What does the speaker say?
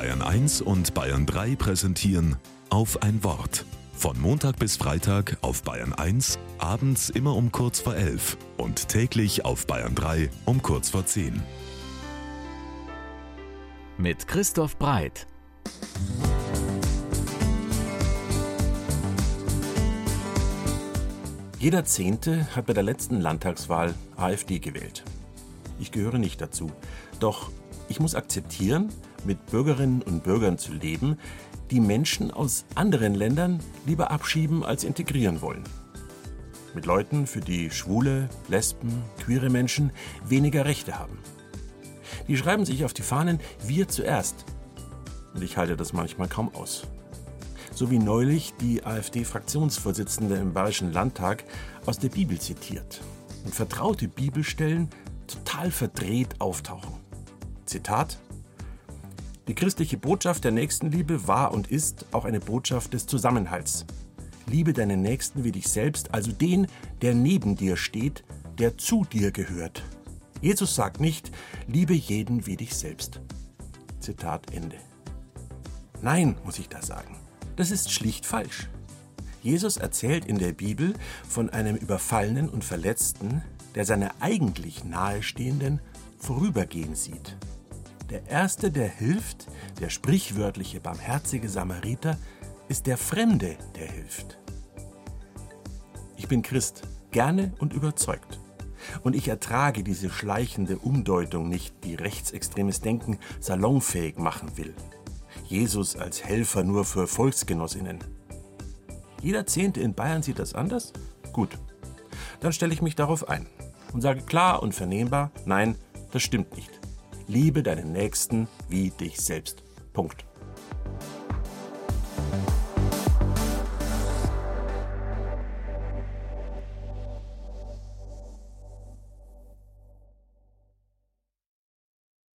Bayern 1 und Bayern 3 präsentieren auf ein Wort. Von Montag bis Freitag auf Bayern 1, abends immer um kurz vor 11 und täglich auf Bayern 3 um kurz vor 10. Mit Christoph Breit. Jeder Zehnte hat bei der letzten Landtagswahl AfD gewählt. Ich gehöre nicht dazu. Doch ich muss akzeptieren, mit Bürgerinnen und Bürgern zu leben, die Menschen aus anderen Ländern lieber abschieben als integrieren wollen. Mit Leuten, für die schwule, lesben, queere Menschen weniger Rechte haben. Die schreiben sich auf die Fahnen wir zuerst. Und ich halte das manchmal kaum aus so wie neulich die AfD-Fraktionsvorsitzende im Bayerischen Landtag aus der Bibel zitiert und vertraute Bibelstellen total verdreht auftauchen. Zitat Die christliche Botschaft der Nächstenliebe war und ist auch eine Botschaft des Zusammenhalts. Liebe deinen Nächsten wie dich selbst, also den, der neben dir steht, der zu dir gehört. Jesus sagt nicht, liebe jeden wie dich selbst. Zitat Ende. Nein, muss ich da sagen. Das ist schlicht falsch. Jesus erzählt in der Bibel von einem Überfallenen und Verletzten, der seine eigentlich Nahestehenden vorübergehen sieht. Der Erste, der hilft, der sprichwörtliche barmherzige Samariter, ist der Fremde, der hilft. Ich bin Christ, gerne und überzeugt. Und ich ertrage diese schleichende Umdeutung nicht, die rechtsextremes Denken salonfähig machen will. Jesus als Helfer nur für Volksgenossinnen. Jeder Zehnte in Bayern sieht das anders? Gut. Dann stelle ich mich darauf ein und sage klar und vernehmbar, nein, das stimmt nicht. Liebe deinen Nächsten wie dich selbst. Punkt.